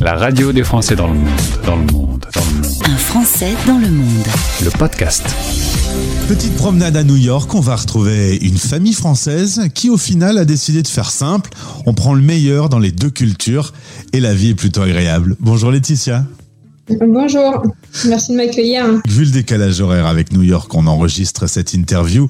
La radio des Français dans le monde, dans le monde, dans le monde. Un Français dans le monde. Le podcast. Petite promenade à New York, on va retrouver une famille française qui au final a décidé de faire simple. On prend le meilleur dans les deux cultures et la vie est plutôt agréable. Bonjour Laetitia. Bonjour, merci de m'accueillir. Vu le décalage horaire avec New York, on enregistre cette interview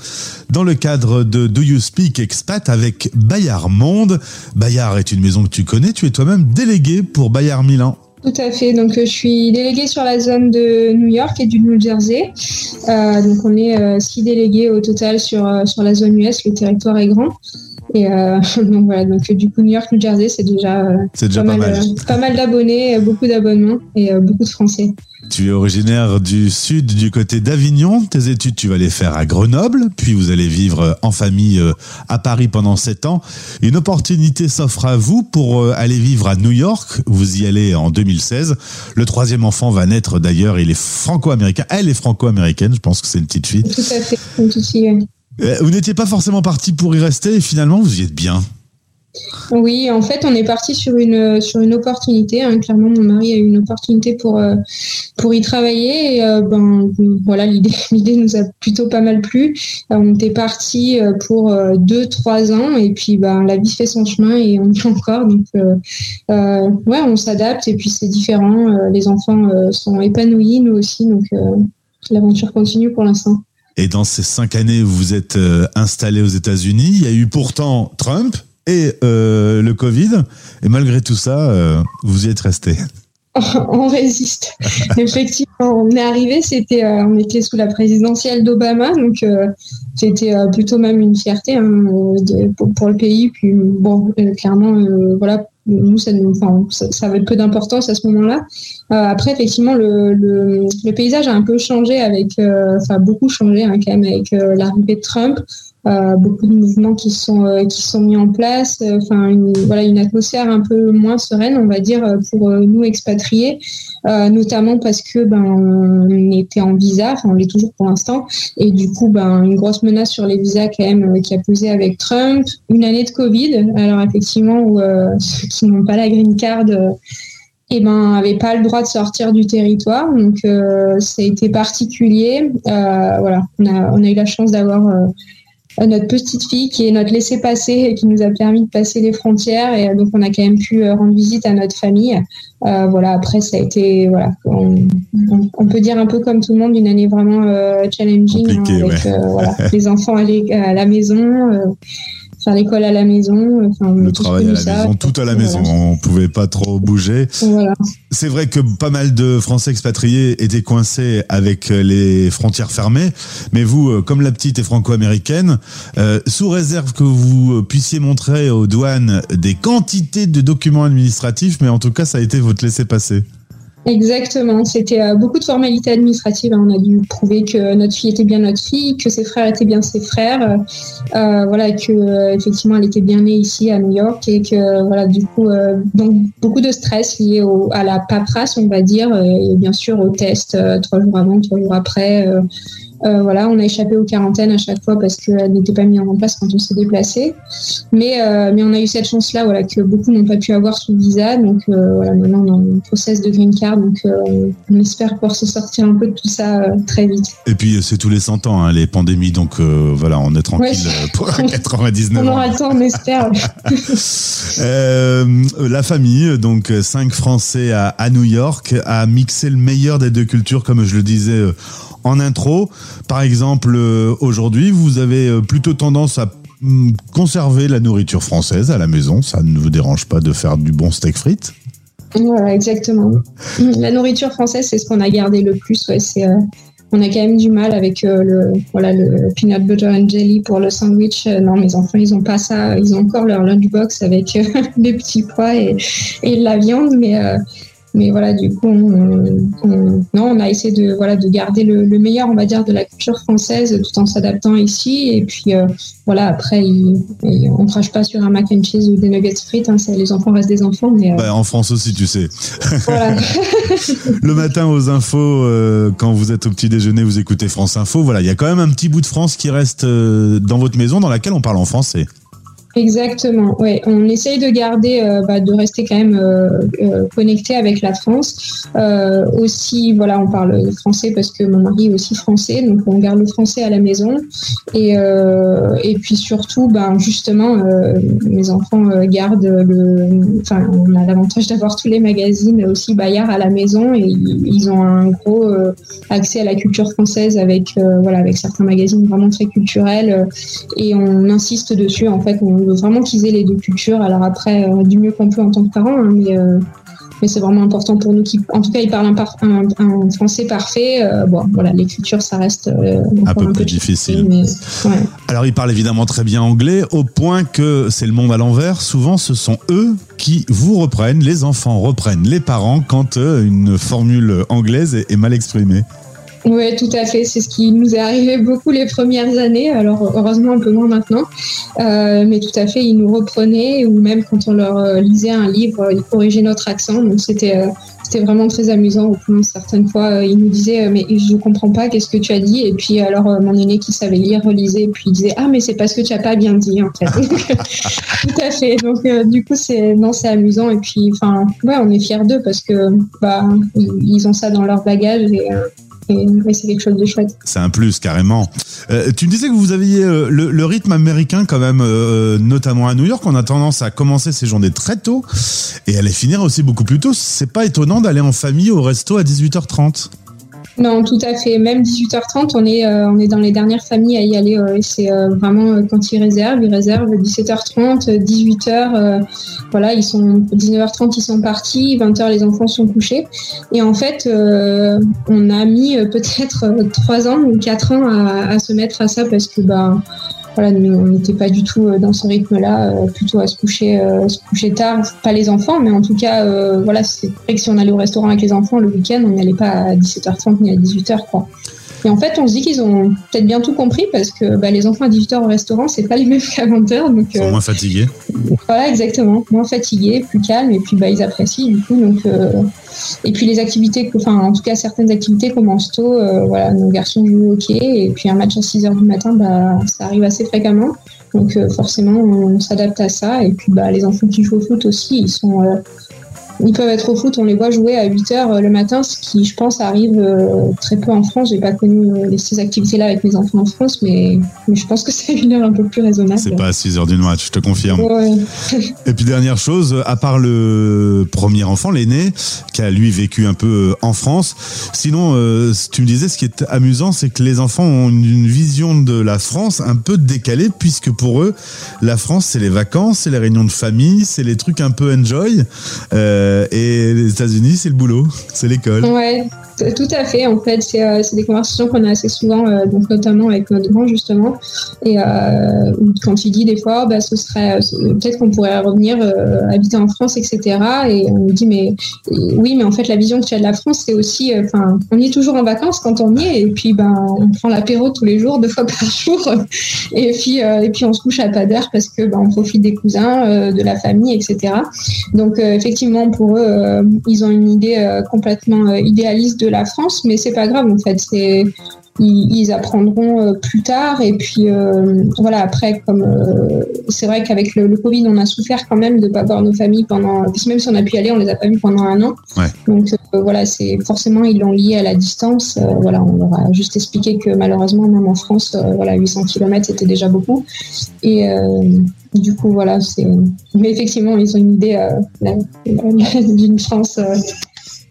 dans le cadre de Do You Speak Expat avec Bayard Monde. Bayard est une maison que tu connais, tu es toi-même délégué pour Bayard Milan. Tout à fait. Donc, je suis déléguée sur la zone de New York et du New Jersey. Euh, donc, on est euh, six délégués au total sur, euh, sur la zone US. Le territoire est grand. Et euh, donc voilà, donc du coup New York, New Jersey, c'est déjà, euh, déjà pas, pas mal, euh, pas mal d'abonnés, euh, beaucoup d'abonnements et euh, beaucoup de Français. Tu es originaire du sud, du côté d'Avignon. Tes études, tu vas les faire à Grenoble, puis vous allez vivre en famille euh, à Paris pendant sept ans. Une opportunité s'offre à vous pour euh, aller vivre à New York. Vous y allez en 2016. Le troisième enfant va naître d'ailleurs. Il est franco-américain. Elle est franco-américaine. Je pense que c'est une petite fille. Tout à fait, ici, ouais. Euh, Vous n'étiez pas forcément parti pour y rester et finalement vous y êtes bien. Oui, en fait, on est parti sur une sur une opportunité. hein. Clairement, mon mari a eu une opportunité pour euh, pour y travailler. Et, euh, ben voilà, l'idée nous a plutôt pas mal plu. Euh, on était parti euh, pour euh, deux trois ans et puis ben la vie fait son chemin et on est encore. Donc euh, euh, ouais, on s'adapte et puis c'est différent. Euh, les enfants euh, sont épanouis, nous aussi. Donc euh, l'aventure continue pour l'instant. Et dans ces cinq années où vous êtes euh, installé aux États-Unis, il y a eu pourtant Trump et euh, le Covid. Et malgré tout ça, euh, vous y êtes resté. on résiste. Effectivement, on est arrivé, c'était, euh, on était sous la présidentielle d'Obama, donc c'était plutôt même une fierté hein, de- pour, pour le pays. Puis bon, clairement, voilà, nous ça, nous, avait peu d'importance à ce moment-là. Euh, après, effectivement, le paysage a un peu changé avec, euh, enfin beaucoup changé hein, quand même avec euh, l'arrivée de Trump. Euh, beaucoup de mouvements qui sont euh, qui sont mis en place euh, enfin une, voilà une atmosphère un peu moins sereine on va dire euh, pour euh, nous expatriés. Notamment parce que ben on était en visa on l'est toujours pour l'instant. Et du coup ben une grosse menace sur les visas quand même qui a pesé avec Trump. Une année de Covid. Alors effectivement où ceux qui n'ont pas la green card eh ben, avaient pas le droit de sortir du territoire, donc euh, ça a été particulier. Euh, voilà, on a, on a eu la chance d'avoir euh, notre petite fille qui est notre laissé-passer et qui nous a permis de passer les frontières et euh, donc on a quand même pu euh, rendre visite à notre famille. Euh, voilà, après ça a été voilà, on, on- on peut dire un peu comme tout le monde une année vraiment euh, challenging Compliquée, avec ouais. euh, voilà, les enfants à la maison, euh, faire l'école à la maison, enfin, a Le travail à la ça. maison, tout à la Voilà. maison. On pouvait pas trop bouger. Voilà. C'est vrai que pas mal de Français expatriés étaient coincés avec les frontières fermées, mais vous, euh, comme la petite est franco-américaine, euh, sous réserve que vous euh, puissiez montrer aux douanes des quantités de documents administratifs, mais en tout cas, ça a été votre laissez-passer. Exactement, c'était euh, beaucoup de formalités administratives. hein. On a dû prouver que notre fille était bien notre fille, que ses frères étaient bien ses frères, euh, voilà, que euh, effectivement elle était bien née ici à New York et que voilà, du coup, euh, donc beaucoup de stress lié au, à la paperasse, on va dire, et bien sûr au test euh, trois jours avant, trois jours après. Euh, voilà, on a échappé aux quarantaines à chaque fois parce qu'elles n'étaient pas mises en place quand on s'est déplacé. Mais, euh, mais on a eu cette chance-là, voilà, que beaucoup n'ont pas pu avoir sous visa. Donc euh, voilà, maintenant on est en process de green card, donc euh, on espère pouvoir se sortir un peu de tout ça euh, très vite. Et puis, euh, c'est tous les 100 ans, hein, les pandémies, donc euh, voilà, on est tranquille Ouais. pour 99 On ans. aura le temps, on espère. Euh, la famille, donc euh, cinq Français à, à New York, a mixé le meilleur des deux cultures, comme je le disais euh, en intro. Par exemple, euh, aujourd'hui, vous avez euh, plutôt tendance à hum, conserver la nourriture française à la maison. Ça ne vous dérange pas de faire du bon steak frites? Voilà, exactement. La nourriture française, c'est ce qu'on a gardé le plus. Ouais, c'est, euh, on a quand même du mal avec euh, le, voilà, le peanut butter and jelly pour le sandwich. Euh, non, mes enfants, ils ont pas ça. Ils ont encore leur lunchbox avec euh, des petits pois et, et de la viande, mais euh, mais voilà, du coup, on, on- non, on a essayé de voilà de garder le, le meilleur, on va dire, de la culture française, tout en s'adaptant ici. Et puis euh, voilà, après, il, il- on crache pas sur un mac and cheese ou des nuggets frites. Hein, ça, les enfants restent des enfants, mais euh, Bah, En France aussi, tu sais. voilà. Le matin aux infos, euh, quand vous êtes au petit déjeuner, vous écoutez France Info. Voilà, il y a quand même un petit bout de France qui reste dans votre maison, dans laquelle on parle en français. Exactement, ouais. On essaye de garder, euh, bah, de rester quand même euh, euh, connecté avec la France. Euh, aussi, voilà, on parle français parce que mon mari est aussi français, donc on garde le français à la maison. Et, euh, et puis surtout, ben justement, mes enfants gardent le. Enfin, on a l'avantage d'avoir tous les magazines aussi Bayard à la maison et ils ont un gros accès à la culture française avec, voilà, avec certains magazines vraiment très culturels. et on insiste dessus. En fait, on veut vraiment qu'ils aient les deux cultures. Alors après, euh, du mieux qu'on peut en tant que parents, hein, mais, euh, mais c'est vraiment important pour nous. Qui, en tout cas, ils parlent un, par- un- un français parfait. Euh, bon, voilà, les cultures, ça reste euh, Un peu plus difficile. Mais, ouais. Alors, il parle évidemment très bien anglais, au point que c'est le monde à l'envers. Souvent, ce sont eux qui vous reprennent, les enfants reprennent les parents quand une formule anglaise est, est mal exprimée. Oui, tout à fait. C'est ce qui nous est arrivé beaucoup les premières années. Alors, heureusement, un peu moins maintenant. Euh, mais tout à fait, ils nous reprenaient ou même quand on leur euh, lisait un livre, ils corrigeaient notre accent. Donc, c'était euh, c'était vraiment très amusant. Au point, certaines fois, ils nous disaient euh, Mais je comprends pas, qu'est-ce que tu as dit? Et puis, alors, mon aîné qui savait lire relisait. Et puis, il disait Ah, mais c'est parce que tu as pas bien dit, en fait. tout à fait. Donc, euh, du coup, c'est non, c'est amusant. Et puis, enfin, ouais, on est fiers d'eux parce que bah, ils, ont ça dans leur bagage. Et, euh, c'est quelque chose de chouette. C'est un plus, carrément. Euh, tu me disais que vous aviez euh, le, rythme américain quand même, euh, notamment à New York. On a tendance à commencer ses journées très tôt et à les finir aussi beaucoup plus tôt. C'est pas étonnant d'aller en famille au resto à 18h30. Non, tout à fait. Même 18h30, on est, euh, on est dans les dernières familles à y aller. euh, c'est euh, vraiment quand ils réservent. Ils réservent 17h30, euh, 18h. euh, voilà, ils sont 19h30, ils sont partis. 20h, les enfants sont couchés. Et en fait, on a mis peut-être euh, 3 ans ou 4 ans à, à se mettre à ça parce que bah, on n'était pas du tout euh, dans ce rythme-là, euh, plutôt à se coucher, euh, se coucher tard. Pas les enfants, mais en tout cas, voilà, c'est vrai que si on allait au restaurant avec les enfants le week-end, on n'y allait pas à 17h30 ni à 18h, quoi. Et en fait, on se dit qu'ils ont peut-être bien tout compris parce que bah, les enfants à 18h au restaurant, c'est pas les mêmes qu'à 20h. Donc, Ils sont euh, moins fatigués. voilà, exactement. Moins fatigués, plus calmes, et puis bah, ils apprécient du coup. Donc, euh, et puis les activités, enfin en tout cas certaines activités commencent tôt. euh, voilà, nos garçons jouent au hockey, et puis un match à 6 h du matin, bah, ça arrive assez fréquemment. Donc euh, forcément, on s'adapte à ça. Et puis bah, les enfants qui jouent au foot aussi, ils sont euh, ils peuvent être au foot, on les voit jouer à 8 heures le matin, ce qui, je pense, arrive euh, très peu en France. J'ai pas connu euh, ces activités-là avec mes enfants en France, mais, mais je pense que c'est une heure un peu plus raisonnable. C'est pas à 6h du match, je te confirme. Ouais. Et puis dernière chose, à part le premier enfant, l'aîné, qui a lui vécu un peu en France, sinon, euh, tu me disais, ce qui est amusant, c'est que les enfants ont une, une vision de la France un peu décalée, puisque pour eux, la France, c'est les vacances, c'est les réunions de famille, c'est les trucs un peu enjoy, euh, et les États-Unis, c'est le boulot, c'est l'école. Ouais, tout à fait. En fait, c'est euh, c'est des conversations qu'on a assez souvent, euh, donc notamment avec notre grand justement, et euh, quand il dit des fois, bah, ce serait euh, peut-être qu'on pourrait revenir euh, habiter en France, etc. Et on lui dit mais euh, oui, mais en fait la vision que tu as de la France, c'est aussi, euh, enfin, on y est toujours en vacances quand on y est, et puis ben on prend l'apéro tous les jours, deux fois par jour, et puis euh, et puis on se couche à pas d'heure parce que ben, on profite des cousins, euh, de la famille, etc. Donc euh, effectivement, eux, euh, ils ont une idée euh, complètement euh, idéaliste de la France, mais c'est pas grave en fait. C'est ils, ils apprendront euh, plus tard et puis euh, voilà après comme euh, c'est vrai qu'avec le, le Covid on a souffert quand même de pas voir nos familles pendant parce que même si on a pu y aller on les a pas vus pendant un an Ouais. donc euh, voilà c'est forcément ils l'ont lié à la distance Euh, voilà on leur a juste expliqué que malheureusement même en France euh, voilà 800 km c'était déjà beaucoup et euh, du coup, voilà, c'est. Mais effectivement, ils ont une idée euh, d'une France, euh,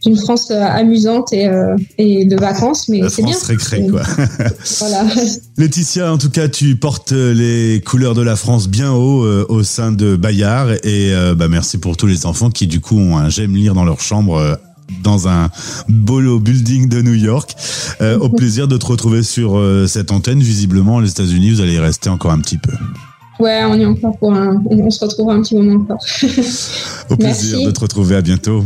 d'une France euh, amusante et, euh, et de vacances, mais c'est bien. France récré, quoi. Voilà. Laetitia, en tout cas, tu portes les couleurs de la France bien haut euh, au sein de Bayard et euh, bah, merci pour tous les enfants qui du coup ont un j'aime lire dans leur chambre euh, dans un beau building de New York. Euh, au plaisir de te retrouver sur euh, cette antenne. Visiblement, les États-Unis, vous allez y rester encore un petit peu. Ouais, on y est encore pour un. On se retrouvera un petit moment encore. Au plaisir Merci. de te retrouver. À bientôt.